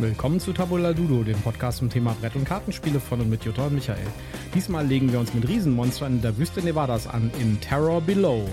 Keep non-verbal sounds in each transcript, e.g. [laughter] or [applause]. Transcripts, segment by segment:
Willkommen zu Tabula Ludo, dem Podcast zum Thema Brett- und Kartenspiele von und mit Jutta und Michael. Diesmal legen wir uns mit Riesenmonstern in der Wüste Nevadas an in Terror Below.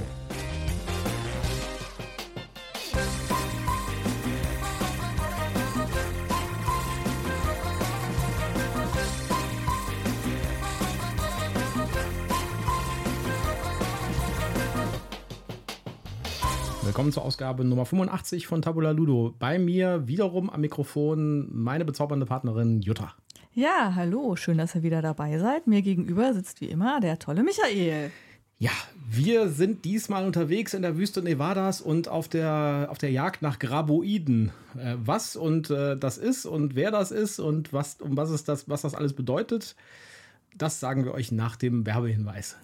Willkommen zur Ausgabe Nummer 85 von Tabula Ludo. Bei mir wiederum am Mikrofon meine bezaubernde Partnerin Jutta. Ja, hallo, schön, dass ihr wieder dabei seid. Mir gegenüber sitzt wie immer der tolle Michael. Ja, wir sind diesmal unterwegs in der Wüste Nevadas und auf der, auf der Jagd nach Graboiden. Äh, was und äh, das ist und wer das ist und was, um was, ist das, was das alles bedeutet, das sagen wir euch nach dem Werbehinweis.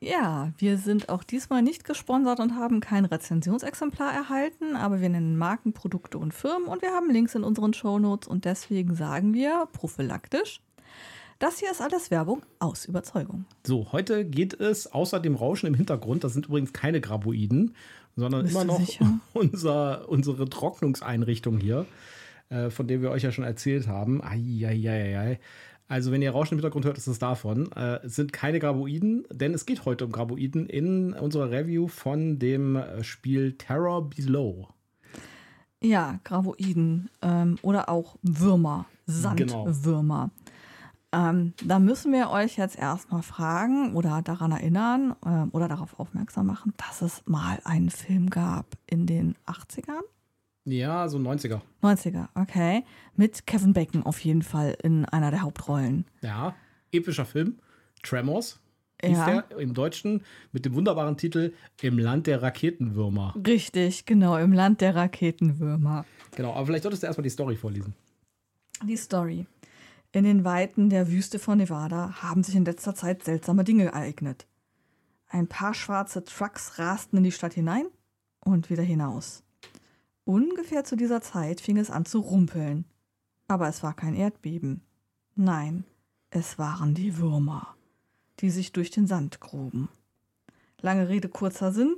Ja, wir sind auch diesmal nicht gesponsert und haben kein Rezensionsexemplar erhalten, aber wir nennen Marken, Produkte und Firmen und wir haben Links in unseren Shownotes und deswegen sagen wir prophylaktisch, das hier ist alles Werbung aus Überzeugung. So, heute geht es außer dem Rauschen im Hintergrund, das sind übrigens keine Graboiden, sondern Bist immer noch [laughs] unser, unsere Trocknungseinrichtung hier, äh, von der wir euch ja schon erzählt haben. Eieieiei. Also, wenn ihr Rauschen im Hintergrund hört, ist es davon. Äh, es sind keine Graboiden, denn es geht heute um Graboiden in unserer Review von dem äh, Spiel Terror Below. Ja, Graboiden ähm, oder auch Würmer, Genau. Sandwürmer. Ähm, da müssen wir euch jetzt erstmal fragen oder daran erinnern ähm, oder darauf aufmerksam machen, dass es mal einen Film gab in den 80ern. Ja, so 90er. 90er, okay. Mit Kevin Bacon auf jeden Fall in einer der Hauptrollen. Ja, epischer Film. Tremors hieß Ja. der im Deutschen mit dem wunderbaren Titel Im Land der Raketenwürmer. Richtig, genau, im Land der Raketenwürmer. Genau, aber vielleicht solltest du erstmal die Story vorlesen. Die Story. In den Weiten der Wüste von Nevada haben sich in letzter Zeit seltsame Dinge ereignet. Ein paar schwarze Trucks rasten in die Stadt hinein und wieder hinaus. Ungefähr zu dieser Zeit fing es an zu rumpeln. Aber es war kein Erdbeben. Nein, es waren die Würmer, die sich durch den Sand gruben. Lange Rede, kurzer Sinn.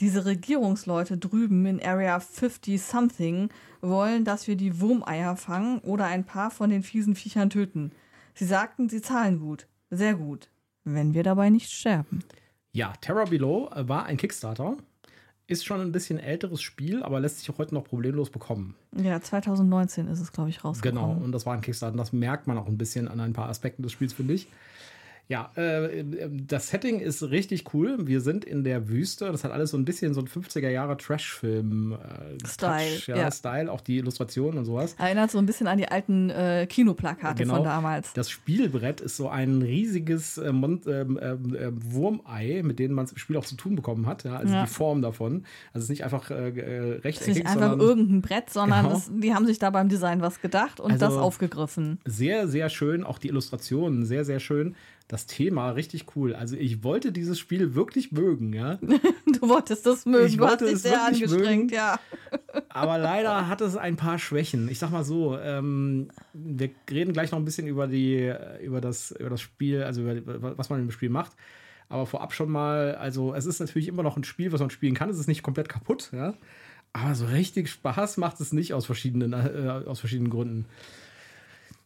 Diese Regierungsleute drüben in Area 50 Something wollen, dass wir die Wurmeier fangen oder ein paar von den fiesen Viechern töten. Sie sagten, sie zahlen gut. Sehr gut. Wenn wir dabei nicht sterben. Ja, Terror Below äh, war ein Kickstarter. Ist schon ein bisschen älteres Spiel, aber lässt sich auch heute noch problemlos bekommen. Ja, 2019 ist es, glaube ich, Genau, rausgekommen. und das war ein Kickstarter. Und das merkt man auch ein bisschen an ein paar Aspekten des Spiels, finde ich. Ja, äh, äh, das Setting ist richtig cool. Wir sind in der Wüste. Das hat alles so ein bisschen so ein 50er Jahre Trash-Film äh, Style, Touch, ja, ja. Style, auch die Illustrationen und sowas. Erinnert so ein bisschen an die alten äh, Kinoplakate Genau. von damals. Das Spielbrett ist so ein riesiges äh, Mon ähm, ähm, äh, Wurmei, mit dem man es im Spiel auch zu tun bekommen hat. Ja? Also Ja. die Form davon. Also es ist nicht einfach äh, äh, Es ist rechteckig, nicht einfach sondern irgendein Brett, sondern Genau. es, die haben sich da beim Design was gedacht und Also- das aufgegriffen. sehr, sehr schön. Auch die Illustrationen sehr, sehr schön. Das Thema richtig cool. Also ich wollte dieses Spiel wirklich mögen, ja. [laughs] Du wolltest das mögen, Ich du hast wollte dich sehr angestrengt, mögen. ja. Aber [laughs] leider hat es ein paar Schwächen. Ich sag mal so, ähm, wir reden gleich noch ein bisschen über die, über das, über das Spiel, also über, was man im Spiel macht. Aber vorab schon mal, also es ist natürlich immer noch ein Spiel, was man spielen kann. Es ist nicht komplett kaputt, ja. Aber so richtig Spaß macht es nicht aus verschiedenen, äh, aus verschiedenen Gründen.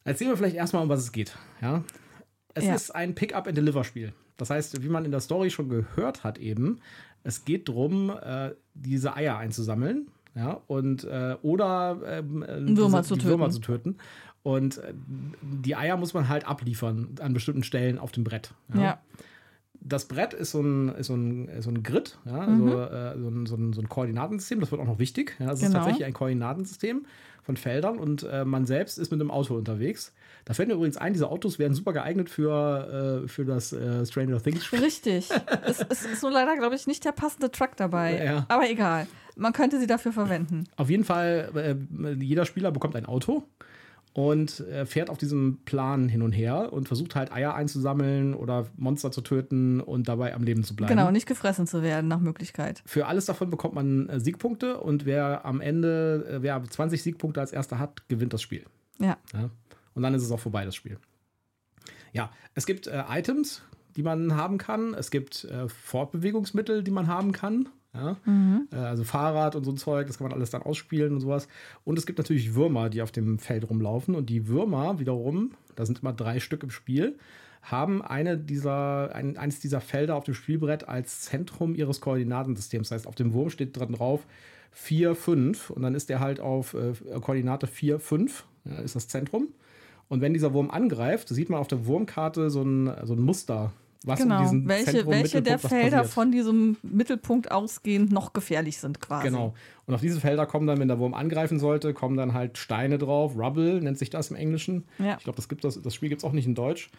Erzählen wir vielleicht erstmal, um was es geht, ja. Es Ja. ist ein Pick-up-and-Deliver-Spiel. Das heißt, wie man in der Story schon gehört hat, eben, es geht darum, äh, diese Eier einzusammeln, ja, und äh, oder ähm, äh, Würmer diese- zu. Würmer zu töten. Und äh, die Eier muss man halt abliefern an bestimmten Stellen auf dem Brett. Ja. Das Brett ist so ein, ist so ein, ist so ein Grid, ja, also, Mhm. äh, so, ein, so, ein, so ein Koordinatensystem, das wird auch noch wichtig. Ja, das ist Genau. tatsächlich ein Koordinatensystem von Feldern und äh, man selbst ist mit einem Auto unterwegs. Da fällt mir übrigens ein, diese Autos wären super geeignet für, äh, für das äh, Stranger Things Spiel. Richtig. es, es ist nur leider, glaube ich, nicht der passende Truck dabei. [laughs] Ja. Aber egal. Man könnte sie dafür verwenden. Auf jeden Fall, äh, jeder Spieler bekommt ein Auto und äh, fährt auf diesem Plan hin und her und versucht halt Eier einzusammeln oder Monster zu töten und dabei am Leben zu bleiben. Genau, nicht gefressen zu werden nach Möglichkeit. Für alles davon bekommt man äh, Siegpunkte und wer am Ende, äh, wer 20 Siegpunkte als erster hat, gewinnt das Spiel. Ja. Ja? Und dann ist es auch vorbei, das Spiel. Ja, es gibt äh, Items, die man haben kann. Es gibt äh, Fortbewegungsmittel, die man haben kann. Ja? Mhm. also Fahrrad und so ein Zeug, das kann man alles dann ausspielen und sowas. Und es gibt natürlich Würmer, die auf dem Feld rumlaufen. Und die Würmer wiederum, da sind immer drei Stück im Spiel, haben eine dieser, ein, eines dieser Felder auf dem Spielbrett als Zentrum ihres Koordinatensystems. Das heißt, auf dem Wurm steht dran drauf 4, 5 und dann ist der halt auf äh, Koordinate 4, 5, ja, ist das Zentrum. Und wenn dieser Wurm angreift, sieht man auf der Wurmkarte so ein, so ein Muster, was genau. um diesen welche, Zentrum, welche der Felder von diesem Mittelpunkt ausgehend noch gefährlich sind quasi. Genau. Und auf diese Felder kommen dann, wenn der Wurm angreifen sollte, kommen dann halt Steine drauf. Rubble nennt sich das im Englischen. Ja. Ich glaube, das, das, das Spiel gibt es auch nicht in Deutsch.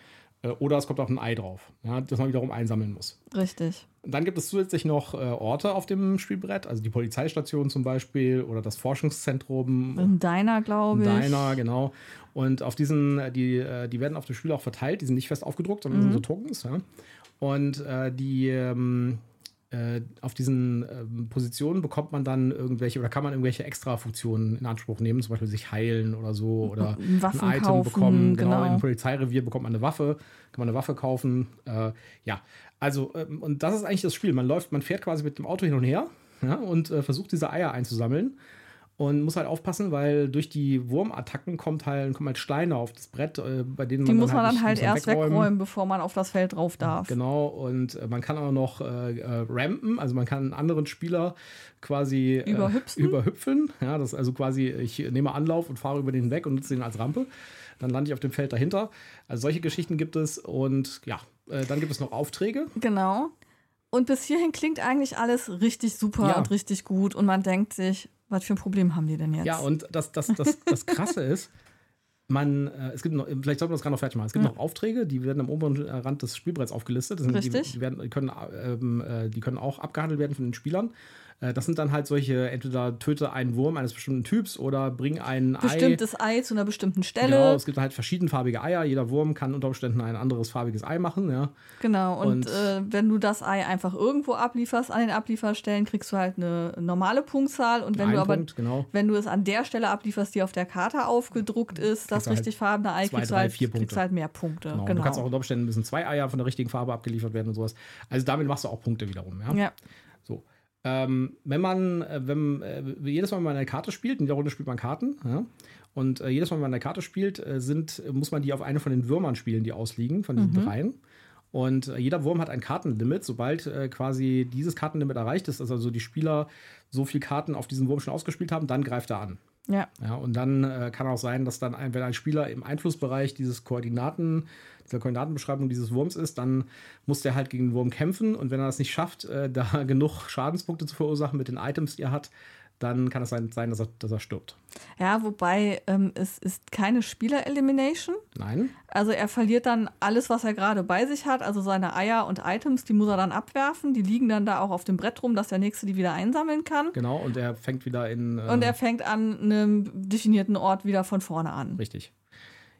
Äh, oder es kommt auch ein Ei drauf, ja, das man wiederum einsammeln muss. Richtig. Dann gibt es zusätzlich noch äh, Orte auf dem Spielbrett, also die Polizeistation zum Beispiel oder das Forschungszentrum. Ein Diner, glaube ich. Ein Diner, genau. Und auf diesen, äh, die, äh, die werden auf dem Spiel auch verteilt, die sind nicht fest aufgedruckt, sondern mhm. sind so Tokens. Ja. Und äh, die ähm, äh, auf diesen ähm, Positionen bekommt man dann irgendwelche oder kann man irgendwelche Extra-Funktionen in Anspruch nehmen, zum Beispiel sich heilen oder so oder Waffen ein Item kaufen, bekommen. Genau, genau, im Polizeirevier bekommt man eine Waffe, kann man eine Waffe kaufen. Äh, ja, also ähm, und das ist eigentlich das Spiel. Man läuft, man fährt quasi mit dem Auto hin und her ja, und äh, versucht diese Eier einzusammeln. Und muss halt aufpassen, weil durch die Wurmattacken kommt halt, kommen halt Steine auf das Brett, äh, bei denen die man. Die muss man dann halt, erst wegräumen. wegräumen. bevor man auf das Feld drauf darf. Genau, und äh, man kann auch noch äh, äh, rampen, also man kann einen anderen Spieler quasi äh, überhüpfen. überhüpfen. Ja, das ist also quasi, ich nehme Anlauf und fahre über den weg und nutze den als Rampe. Dann lande ich auf dem Feld dahinter. Also solche Geschichten gibt es und ja, äh, dann gibt es noch Aufträge. Genau. Und bis hierhin klingt eigentlich alles richtig super ja. und richtig gut und man denkt sich, was für ein Problem haben die denn jetzt? Ja, und das, das, das, das Krasse ist, man, äh, es gibt noch, vielleicht sollten wir das gerade noch fertig machen. Es gibt ja. noch Aufträge, die werden am oberen Rand des Spielbretts aufgelistet. Sind, Richtig. Die, die, werden, können, ähm, äh, die können auch abgehandelt werden von den Spielern. Äh, das sind dann halt solche, entweder töte einen Wurm eines bestimmten Typs oder bring ein Bestimmtes Ei. Ei zu einer bestimmten Stelle. Genau, es gibt halt verschiedenfarbige Eier. Jeder Wurm kann unter Umständen ein anderes farbiges Ei machen. Ja. Genau, und, und äh, wenn du das Ei einfach irgendwo ablieferst, an den Ablieferstellen, kriegst du halt eine normale Punktzahl. Und wenn du aber, Punkt, genau. wenn du es an der Stelle ablieferst, die auf der Karte aufgedruckt ist, das halt richtig farbene Ei, zwei, kriegst, drei, du halt, vier Punkte. kriegst halt mehr Punkte. Genau. genau. Du kannst auch unter Umständen müssen zwei Eier von der richtigen Farbe abgeliefert werden und sowas. Also damit machst du auch Punkte wiederum. Ja. ja. Ähm, wenn man, äh, wenn, äh, jedes Mal, wenn man eine Karte spielt, in der Runde spielt man Karten, ja? und äh, jedes Mal, wenn man eine Karte spielt, äh, sind, muss man die auf eine von den Würmern spielen, die ausliegen, von diesen mhm. dreien. Und äh, jeder Wurm hat ein Kartenlimit. Sobald äh, quasi dieses Kartenlimit erreicht ist, also die Spieler so viele Karten auf diesen Wurm schon ausgespielt haben, dann greift er an. Ja. ja und dann kann auch sein, dass dann, ein, wenn ein Spieler im Einflussbereich dieses Koordinaten dieser Koordinatenbeschreibung dieses Wurms ist, dann muss der halt gegen den Wurm kämpfen und wenn er das nicht schafft, äh, [laughs] da genug Schadenspunkte zu verursachen mit den Items, die er hat, dann kann es sein, dass, er, dass er stirbt. Ja, wobei ähm, es ist keine Spieler-Elimination. Nein. Also er verliert dann alles, was er gerade bei sich hat, also seine Eier und Items, die muss er dann abwerfen. Die liegen dann da auch auf dem Brett rum, dass der Nächste die wieder einsammeln kann. Genau, und er fängt wieder in... Äh und er fängt an einem definierten Ort wieder von vorne an. Richtig.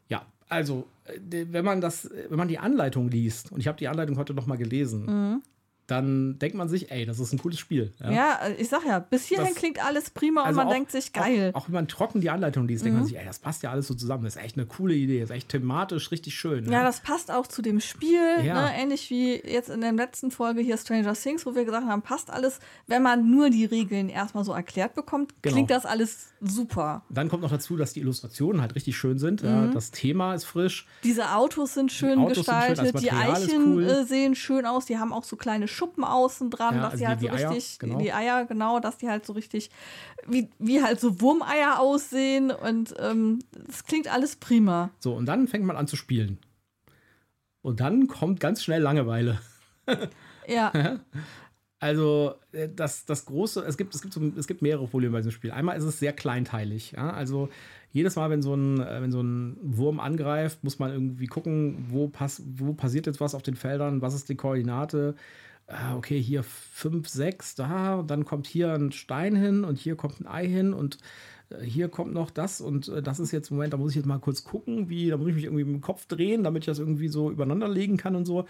Ja, also, äh, wenn man das, wenn man die Anleitung liest, und ich habe die Anleitung heute noch mal gelesen, mhm dann denkt man sich, ey, das ist ein cooles Spiel. Ja, ja ich sag ja, bis hierhin das, klingt alles prima also und man auch, denkt sich, geil. Auch, auch, wenn man trocken die Anleitung liest, mhm. denkt man mhm. sich, ey, das passt ja alles so zusammen. Das ist echt eine coole Idee, das ist echt thematisch richtig schön. Ja, ja das passt auch zu dem Spiel, ja. ne? ähnlich wie jetzt in der letzten Folge hier Stranger Things, wo wir gesagt haben, passt alles, wenn man nur die Regeln erstmal so erklärt bekommt, genau. klingt das alles super. Dann kommt noch dazu, dass die Illustrationen halt richtig schön sind. Mhm. das Thema ist frisch. Diese Autos sind schön Autos gestaltet, sind schön, die Eichen cool. Äh, sehen schön aus, die haben auch so kleine Schuppen außen dran, ja, dass also die halt die, so die richtig, Eier, genau. die Eier, genau, dass die halt so richtig, wie, wie halt so Wurmeier aussehen und es ähm, klingt alles prima. So, und dann fängt man an zu spielen. Und dann kommt ganz schnell Langeweile. [laughs] ja. Also äh, das, das große, es gibt, es, gibt so, es gibt mehrere Probleme bei diesem Spiel. Einmal ist es sehr kleinteilig. Ja? Also jedes Mal, wenn so, ein, äh, wenn so ein Wurm angreift, muss man irgendwie gucken, wo, pass, wo passiert jetzt was auf den Feldern, was ist die Koordinate, okay, hier 5, 6, da, dann kommt hier ein Stein hin und hier kommt ein Ei hin und äh, hier kommt noch das und äh, das ist jetzt, Moment, da muss ich jetzt mal kurz gucken, wie, da muss ich mich irgendwie mit dem Kopf drehen, damit ich das irgendwie so übereinander legen kann und so.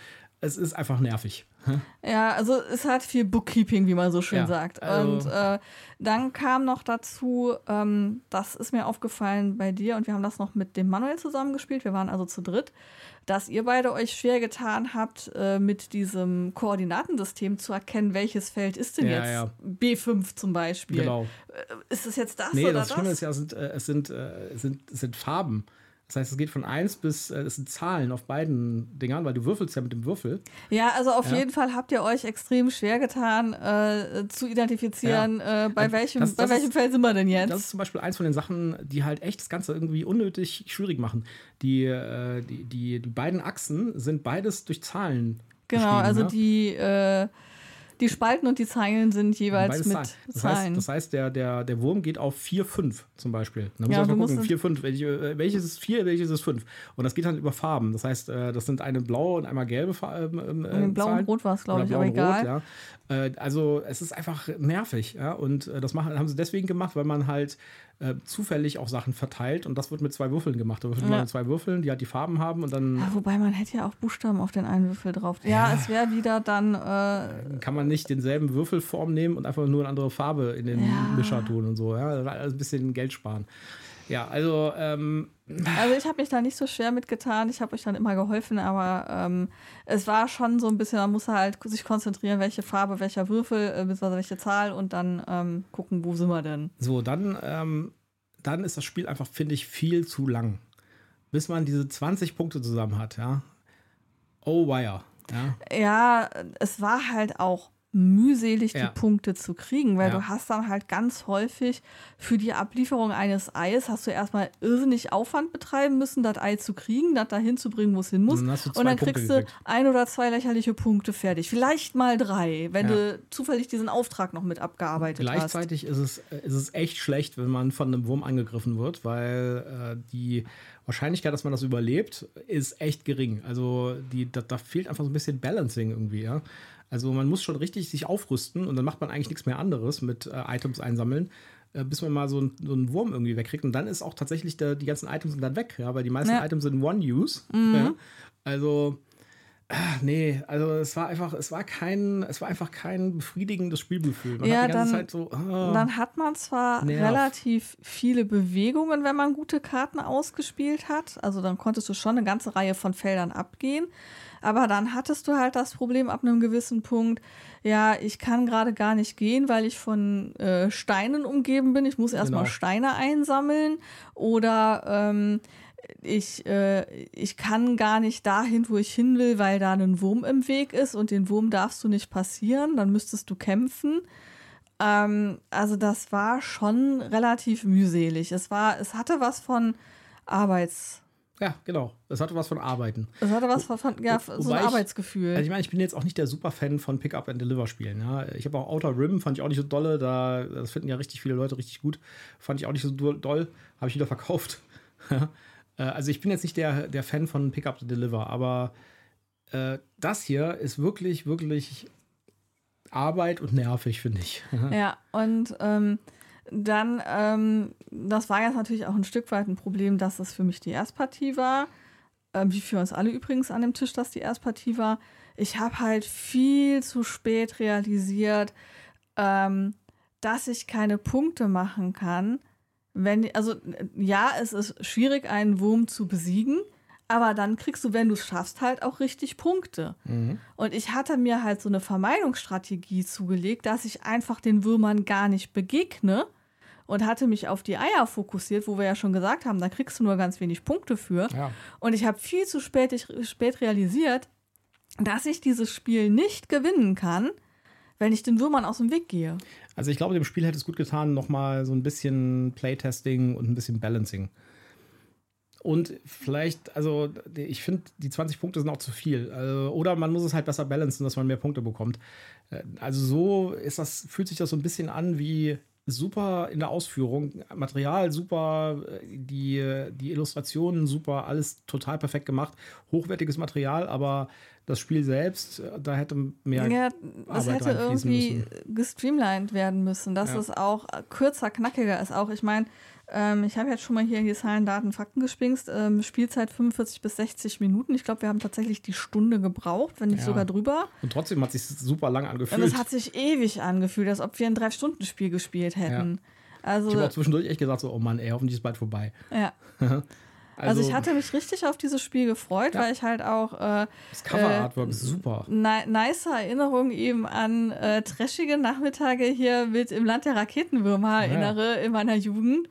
Es ist einfach nervig. Ja, also es hat viel Bookkeeping, wie man so schön Ja, sagt. also- und äh, dann kam noch dazu, ähm, das ist mir aufgefallen bei dir und wir haben das noch mit dem Manuel zusammengespielt. Wir waren also zu dritt, dass ihr beide euch schwer getan habt, äh, mit diesem Koordinatensystem zu erkennen, welches Feld ist denn Ja, jetzt ja. B5 zum Beispiel. Genau. Äh, Ist es jetzt das Nee, oder das das? Schlimme ist ja, es sind, äh, es, sind, äh, sind, es sind Farben. Das heißt, es geht von 1 bis, äh, es sind Zahlen auf beiden Dingern, weil du würfelst ja mit dem Würfel. Ja, also auf Ja. jeden Fall habt ihr euch extrem schwer getan, äh, zu identifizieren, äh, bei, welchem, das- bei das welchem ist- Feld sind wir denn jetzt. Das ist zum Beispiel eins von den Sachen, die halt echt das Ganze irgendwie unnötig schwierig machen. Die, äh, die, die, die beiden Achsen sind beides durch Zahlen. Genau, also ja? die, äh, die Spalten und die Zeilen sind jeweils Beides mit Zahlen. Das Zahlen. heißt, das heißt der, der, der Wurm geht auf 4, 5 zum Beispiel. Dann muss Ja, man gucken, musst- 4, 5, welche, äh, welches ist 4, welches ist 5. Und das geht dann über Farben. Das heißt, äh, das sind eine blaue und einmal gelbe Farben. Äh, Blau und. Rot war es, glaube ich, aber egal. Rot, ja. Äh, also es ist einfach nervig, ja. Und das machen, haben sie deswegen gemacht, weil man halt äh, zufällig auch Sachen verteilt und das wird mit zwei Würfeln gemacht. Da würfelt Ja. man mit zwei Würfeln, die halt die Farben haben und dann Ja, wobei man hätte ja auch Buchstaben auf den einen Würfel drauf. Ja, Ja. es wäre wieder dann. Äh, kann man nicht denselben Würfelform nehmen und einfach nur eine andere Farbe in den Ja. Mischer tun und so. Ja, alles ein bisschen Geld sparen. Ja, also ähm, also ich habe mich da nicht so schwer mitgetan. Ich habe euch dann immer geholfen, aber ähm, es war schon so ein bisschen, man muss halt sich konzentrieren, welche Farbe, welcher Würfel, äh, beziehungsweise welche Zahl und dann ähm, gucken, wo sind wir denn. so, dann, ähm, dann ist das Spiel einfach, finde ich, viel zu lang. Bis man diese 20 Punkte zusammen hat, ja. Oh, wire. Ja. Ja, es war halt auch mühselig, Ja. die Punkte zu kriegen, weil Ja. du hast dann halt ganz häufig für die Ablieferung eines Eis hast du erstmal irrsinnig Aufwand betreiben müssen, das Ei zu kriegen, das dahin zu bringen, wo es hin muss. Und dann Und dann kriegst du ein oder zwei lächerliche Punkte fertig. Vielleicht mal drei, wenn Ja. du zufällig diesen Auftrag noch mit abgearbeitet hast. Gleichzeitig ist es, ist es echt schlecht, wenn man von einem Wurm angegriffen wird, weil äh, die Wahrscheinlichkeit, dass man das überlebt, ist echt gering. Also die, da, da fehlt einfach so ein bisschen Balancing irgendwie, ja. Also man muss schon richtig sich aufrüsten und dann macht man eigentlich nichts mehr anderes mit äh, Items einsammeln, äh, bis man mal so, ein, so einen Wurm irgendwie wegkriegt. Und dann ist auch tatsächlich der, die ganzen Items sind dann weg, ja, weil die meisten Ja. Mhm. Items sind One-Use. Ja. Also ah, Nee, also es war einfach, es war kein, es war einfach kein befriedigendes Spielgefühl. Man Ja, dann- so. ah. Dann hat man zwar Nerv. relativ viele Bewegungen, wenn man gute Karten ausgespielt hat. Also dann konntest du schon eine ganze Reihe von Feldern abgehen. Aber dann hattest du halt das Problem ab einem gewissen Punkt, ja, ich kann gerade gar nicht gehen, weil ich von äh, Steinen umgeben bin. Ich muss erstmal Genau. Steine einsammeln. Oder ähm, ich, äh, ich kann gar nicht dahin, wo ich hin will, weil da ein Wurm im Weg ist und den Wurm darfst du nicht passieren. Dann müsstest du kämpfen. Ähm, also das war schon relativ mühselig. Es war, es hatte was von Arbeits, Ja, genau. Es hatte was von Arbeiten. es hatte was von, von ja, so ein ich- Arbeitsgefühl. Also ich meine, ich bin jetzt auch nicht der Super-Fan von Pick-Up and Deliver-Spielen. Ja. Ich habe auch Outer Rim, fand ich auch nicht so dolle. Da, das finden ja richtig viele Leute richtig gut. Fand ich auch nicht so do- doll. Habe ich wieder verkauft. [laughs] Äh, also ich bin jetzt nicht der, der Fan von Pick-Up and Deliver, aber äh, das hier ist wirklich, wirklich Arbeit und nervig, finde ich. [laughs] Ja, und ähm, dann, ähm, das war jetzt natürlich auch ein Stück weit ein Problem, dass es für mich die Erstpartie war. Ähm, wie für uns alle übrigens an dem Tisch, dass die Erstpartie war. Ich habe halt viel zu spät realisiert, ähm, dass ich keine Punkte machen kann. Wenn, also äh, ja, es ist schwierig, einen Wurm zu besiegen, aber dann kriegst du, wenn du es schaffst, halt auch richtig Punkte. Und ich hatte mir halt so eine Vermeidungsstrategie zugelegt, dass ich einfach den Würmern gar nicht begegne und hatte mich auf die Eier fokussiert, wo wir ja schon gesagt haben, da kriegst du nur ganz wenig Punkte für. Ja. Und ich habe viel zu spät, ich, spät realisiert, dass ich dieses Spiel nicht gewinnen kann, wenn ich den Würmern aus dem Weg gehe. Also ich glaube, dem Spiel hätte es gut getan, nochmal so ein bisschen Playtesting und ein bisschen Balancing. Und vielleicht, also ich finde, die 20 Punkte sind auch zu viel. Also, oder man muss es halt besser balancen, dass man mehr Punkte bekommt. Äh, Also so ist das, fühlt sich das so ein bisschen an wie super in der Ausführung, Material super, äh, die, die Illustrationen super, alles total perfekt gemacht, hochwertiges Material, aber Das Spiel selbst, äh, da hätte mehr. Ja, das Arbeit hätte irgendwie müssen. gestreamlined werden müssen, dass Ja. es auch kürzer, knackiger ist. Auch, ich meine, ähm, ich habe jetzt schon mal hier die Zahlen, Daten, Fakten gespingst. Ähm, Spielzeit 45 bis 60 Minuten. Ich glaube, wir haben tatsächlich die Stunde gebraucht, wenn nicht Ja. sogar drüber. Und trotzdem hat sich super lang Und angefühlt. es hat sich ewig angefühlt, als ob wir ein Drei-Stunden-Spiel gespielt hätten. Also, ich habe auch zwischendurch echt gesagt, so, oh Mann, ey, hoffentlich ist bald vorbei. ja. [laughs] Also, ich hatte mich richtig auf dieses Spiel gefreut, Ja. weil ich halt auch äh, Das Cover-Artwork ist super. ni nice Erinnerungen eben an äh, trashige Nachmittage hier mit im Land der Raketenwürmer erinnere in meiner Jugend.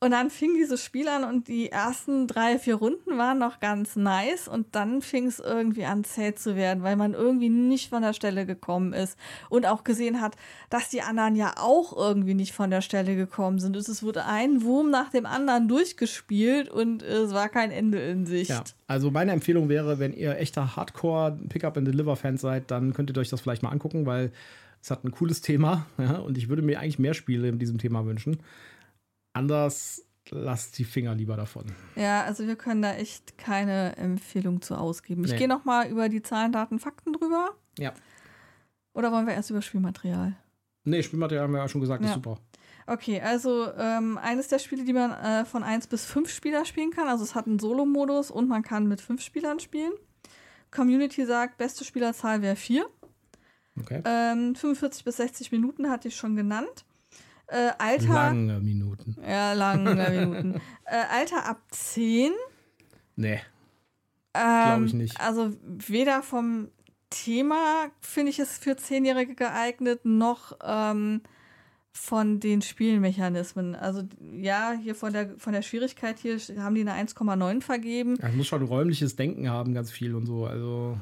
Und dann fing dieses Spiel an und die ersten drei, vier Runden waren noch ganz nice und dann fing es irgendwie an zäh zu werden, weil man irgendwie nicht von der Stelle gekommen ist und auch gesehen hat, dass die anderen ja auch irgendwie nicht von der Stelle gekommen sind. Es wurde ein Wurm nach dem anderen durchgespielt und es war kein Ende in Sicht. Ja, also meine Empfehlung wäre, wenn ihr echter Hardcore-Pickup-and-Deliver-Fans seid, dann könntet ihr euch das vielleicht mal angucken, weil es hat ein cooles Thema [laughs] ja, und ich würde mir eigentlich mehr Spiele in diesem Thema wünschen. Anders lasst die Finger lieber davon. Ja, also wir können da echt keine Empfehlung zu ausgeben. Ich Nee. gehe noch mal über die Zahlen, Daten, Fakten drüber. Ja. Oder wollen wir erst über Spielmaterial? Nee, Spielmaterial haben wir ja schon gesagt, ist Ja. super. Okay, also ähm, eines der Spiele, die man äh, von 1 bis 5 Spieler spielen kann. Also es hat einen Solo-Modus und man kann mit 5 Spielern spielen. Community sagt, beste Spielerzahl wäre 4. Okay. Ähm, 45 bis 60 Minuten hatte ich schon genannt. Äh, Alter. Lange Minuten. Ja, lange Minuten. [laughs] Äh, Alter ab 10. Nee. Ähm, ich nicht. Also weder vom Thema finde ich es für Zehnjährige geeignet, noch ähm, von den Spielmechanismen. Also ja, hier von der, von der Schwierigkeit hier haben die eine 1,9 vergeben. Es muss schon räumliches Denken haben, ganz viel und so. Also.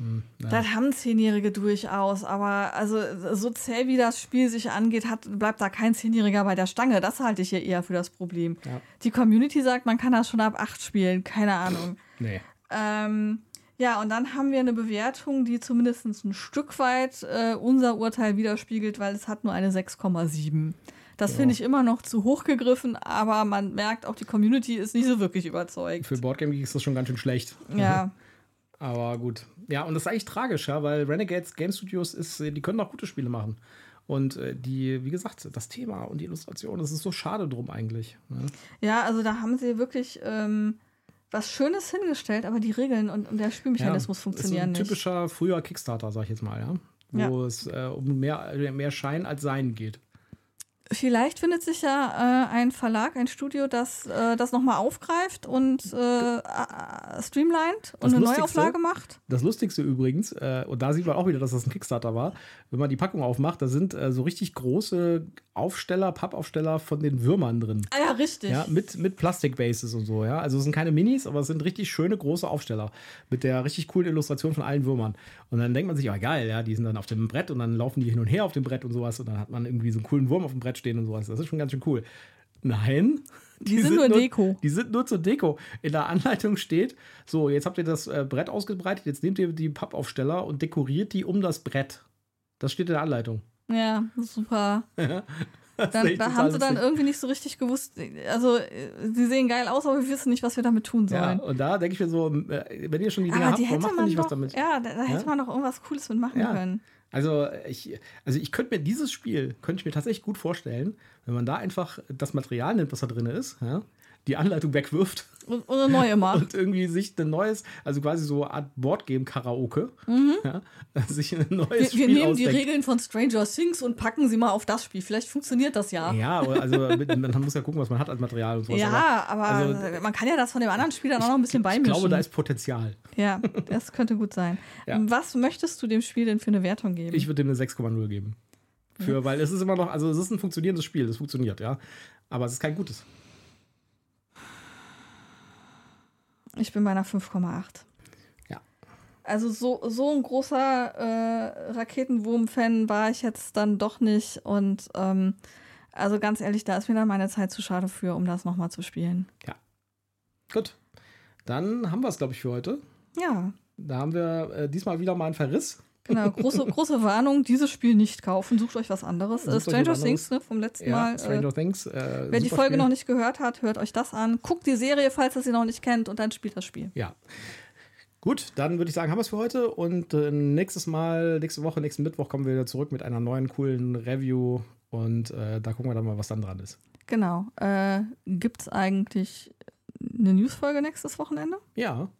Hm, na. Das haben Zehnjährige durchaus, aber also so zäh wie das Spiel sich angeht, hat, bleibt da kein Zehnjähriger bei der Stange. Das halte ich hier eher für das Problem. Ja. Die Community sagt, man kann das schon ab 8 spielen, keine Ahnung. Nee. Ähm, ja, und dann haben wir eine Bewertung, die zumindest ein Stück weit äh, unser Urteil widerspiegelt, weil es hat nur eine 6,7. Das Ja. finde ich immer noch zu hoch gegriffen, aber man merkt auch, die Community ist nicht so wirklich überzeugt. Für Boardgame ist das schon ganz schön schlecht. ja, [laughs] Aber gut. Ja, und das ist eigentlich tragisch, ja, weil Renegades Game Studios ist, die können auch gute Spiele machen. Und äh, die, wie gesagt, das Thema und die Illustration, das ist so schade drum eigentlich. Ne? ja, also da haben sie wirklich ähm, was Schönes hingestellt, aber die Regeln und, und der Spielmechanismus ja, funktionieren ist so ein nicht. typischer früher Kickstarter, sag ich jetzt mal, ja. Wo es äh, um mehr, mehr Schein als Sein geht. Vielleicht findet sich ja äh, ein Verlag, ein Studio, das äh, das nochmal aufgreift und äh, streamlined und Das eine Neuauflage macht. Das Lustigste übrigens, äh, und da sieht man auch wieder, dass das ein Kickstarter war, wenn man die Packung aufmacht, da sind äh, so richtig große Aufsteller, Pappaufsteller von den Würmern drin. Ah ja, richtig. Ja, mit, mit Plastikbases und so, ja. Also es sind keine Minis, aber es sind richtig schöne große Aufsteller mit der richtig coolen Illustration von allen Würmern. Und dann denkt man sich, ja geil, ja, die sind dann auf dem Brett und dann laufen die hin und her auf dem Brett und sowas und dann hat man irgendwie so einen coolen Wurm auf dem Brett stehen und sowas. Das ist schon ganz schön cool. Nein. Die sind nur Deko. Die sind nur zur Deko. In der Anleitung steht, so, jetzt habt ihr das äh, Brett ausgebreitet, jetzt nehmt ihr die Pappaufsteller und dekoriert die um das Brett. Das steht in der Anleitung. Ja, super. [laughs] Dann, da haben sie dann irgendwie nicht so richtig gewusst. Also, äh, sie sehen geil aus, aber wir wissen nicht, was wir damit tun Ja, sollen. und da denke ich mir so, äh, wenn ihr schon die Dinger aber habt, die warum hätte macht man nicht doch, was damit? ja, da, da hätte Ja? man doch irgendwas Cooles mitmachen Ja. können. Also ich, also ich könnte mir dieses Spiel, könnte ich mir tatsächlich gut vorstellen, wenn man da einfach das Material nimmt, was da drin ist, ja, die Anleitung wegwirft Und, und eine neue macht. und irgendwie sich ein neues, also quasi so eine Art Boardgame-Karaoke, ja, [laughs] sich ein neues Mhm. Wir, Spiel wir nehmen die ausdenkt. Regeln von Stranger Things und packen sie mal auf das Spiel. Vielleicht funktioniert das ja. Ja, also man muss ja gucken, was man hat als Material und sowas. Ja, aber, also- man kann ja das von dem anderen Spiel dann auch noch ein bisschen ich beimischen. glaube, da ist Potenzial. ja, das könnte gut sein. Ja. Was möchtest du dem Spiel denn für eine Wertung geben? Ich würde dem eine 6,0 geben. Für, weil es ist immer noch, also es ist ein funktionierendes Spiel, es funktioniert, ja. Aber es ist kein gutes. Ich bin bei einer 5,8. Ja. Also so, so ein großer äh, Raketenwurm-Fan war ich jetzt dann doch nicht. Und ähm, also ganz ehrlich, da ist mir dann meine Zeit zu schade für, um das nochmal zu spielen. Gut. Dann haben wir es, glaube ich, für heute. Ja, Da haben wir äh, diesmal wieder mal einen Verriss. Genau. Große, große Warnung, dieses Spiel nicht kaufen. Sucht euch was anderes. Äh, Stranger. Things ne, vom letzten Ja, Mal. Äh, Stranger Things. Äh, wer die Folge Spiel. noch nicht gehört hat, hört euch das an. Guckt die Serie, falls ihr sie noch nicht kennt, und dann spielt das Spiel. Ja. Gut, dann würde ich sagen, haben wir es für heute. Und äh, nächstes Mal, nächste Woche, nächsten Mittwoch kommen wir wieder zurück mit einer neuen coolen Review. Und äh, da gucken wir dann mal, was dann dran ist. Genau. Äh, Gibt es eigentlich eine Newsfolge nächstes Wochenende? Ja.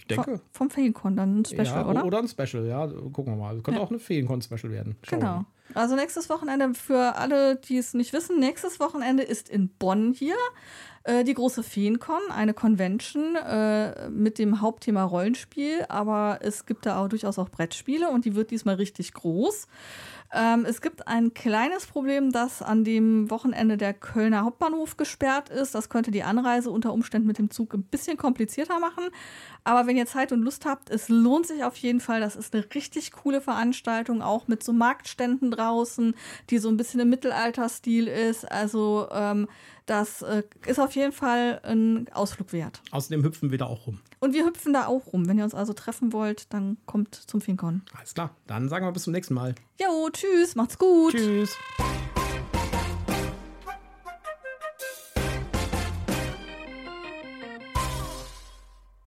Ich denke. Vom, vom Feencon dann ein Special, ja, oder? Oder ein Special, ja. Gucken wir mal. Könnte Ja. auch eine Feencon-Special werden. Schauen Genau. Also nächstes Wochenende, für alle, die es nicht wissen, nächstes Wochenende ist in Bonn hier äh, die große Feencon, eine Convention äh, mit dem Hauptthema Rollenspiel, aber es gibt da auch durchaus auch Brettspiele und die wird diesmal richtig groß. Ähm, es gibt ein kleines Problem, dass an dem Wochenende der Kölner Hauptbahnhof gesperrt ist. Das könnte die Anreise unter Umständen mit dem Zug ein bisschen komplizierter machen. Aber wenn ihr Zeit und Lust habt, es lohnt sich auf jeden Fall. Das ist eine richtig coole Veranstaltung, auch mit so Marktständen draußen, die so ein bisschen im Mittelalterstil ist. Also ähm, das äh, ist auf jeden Fall ein Ausflug wert. Außerdem hüpfen wir da auch rum. Und wir hüpfen da auch rum. Wenn ihr uns also treffen wollt, dann kommt zum Finkon. Alles klar. Dann sagen wir bis zum nächsten Mal. Jo, tschüss, macht's gut. Tschüss.